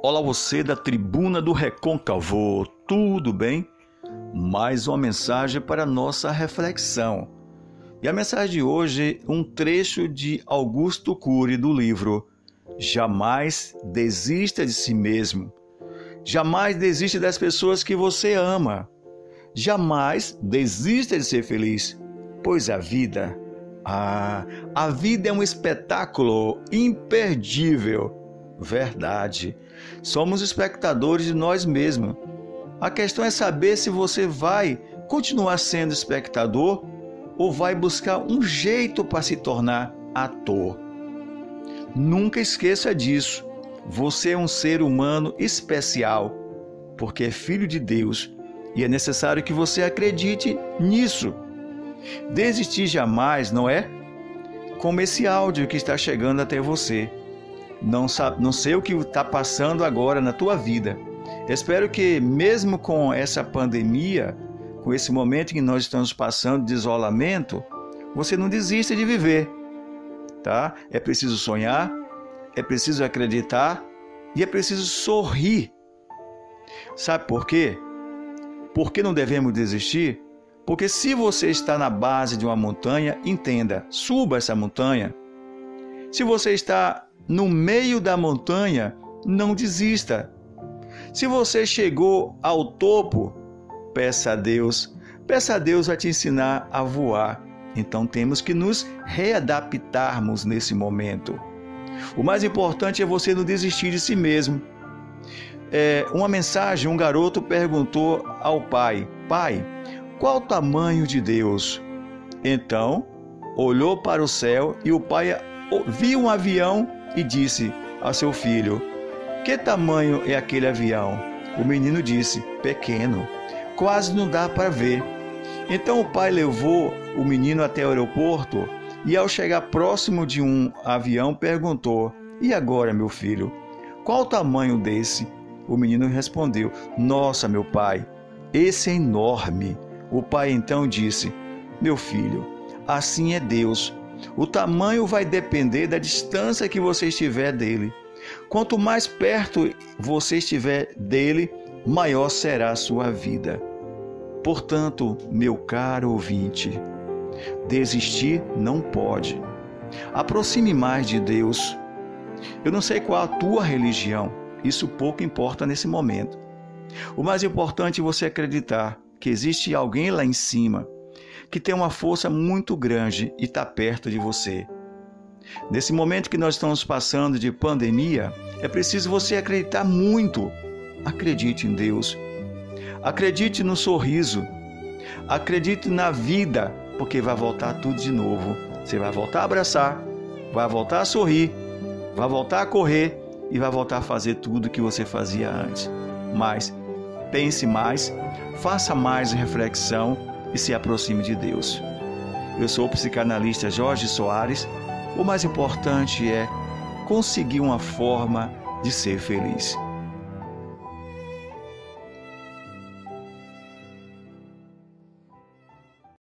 Olá você da tribuna do Recôncavo, tudo bem? Mais uma mensagem para nossa reflexão. E a mensagem de hoje, um trecho de Augusto Cury do livro Jamais desista de si mesmo. Jamais desista das pessoas que você ama. Jamais desista de ser feliz, pois a vida, ah, a vida é um espetáculo imperdível verdade. Somos espectadores de nós mesmos. A questão é saber se você vai continuar sendo espectador ou vai buscar um jeito para se tornar ator. Nunca esqueça disso. Você é um ser humano especial, porque é filho de Deus e é necessário que você acredite nisso. Desistir jamais, não é? Como esse áudio que está chegando até você não, sabe, não sei o que está passando agora na tua vida. Espero que, mesmo com essa pandemia, com esse momento que nós estamos passando de isolamento, você não desista de viver. Tá? É preciso sonhar, é preciso acreditar e é preciso sorrir. Sabe por quê? Por que não devemos desistir? Porque se você está na base de uma montanha, entenda, suba essa montanha. Se você está no meio da montanha, não desista. Se você chegou ao topo, peça a Deus. Peça a Deus a te ensinar a voar. Então temos que nos readaptarmos nesse momento. O mais importante é você não desistir de si mesmo. É, uma mensagem, um garoto perguntou ao pai: Pai, qual o tamanho de Deus? Então olhou para o céu e o pai viu um avião e disse a seu filho: Que tamanho é aquele avião? O menino disse: Pequeno, quase não dá para ver. Então o pai levou o menino até o aeroporto e, ao chegar próximo de um avião, perguntou: E agora, meu filho, qual o tamanho desse? O menino respondeu: Nossa, meu pai, esse é enorme. O pai então disse: Meu filho, assim é Deus. O tamanho vai depender da distância que você estiver dele. Quanto mais perto você estiver dele, maior será a sua vida. Portanto, meu caro ouvinte, desistir não pode. Aproxime mais de Deus. Eu não sei qual a tua religião, isso pouco importa nesse momento. O mais importante é você acreditar que existe alguém lá em cima que tem uma força muito grande e está perto de você. Nesse momento que nós estamos passando de pandemia, é preciso você acreditar muito. Acredite em Deus. Acredite no sorriso. Acredite na vida, porque vai voltar tudo de novo. Você vai voltar a abraçar, vai voltar a sorrir, vai voltar a correr e vai voltar a fazer tudo que você fazia antes. Mas pense mais, faça mais reflexão e se aproxime de Deus. Eu sou o psicanalista Jorge Soares. O mais importante é conseguir uma forma de ser feliz.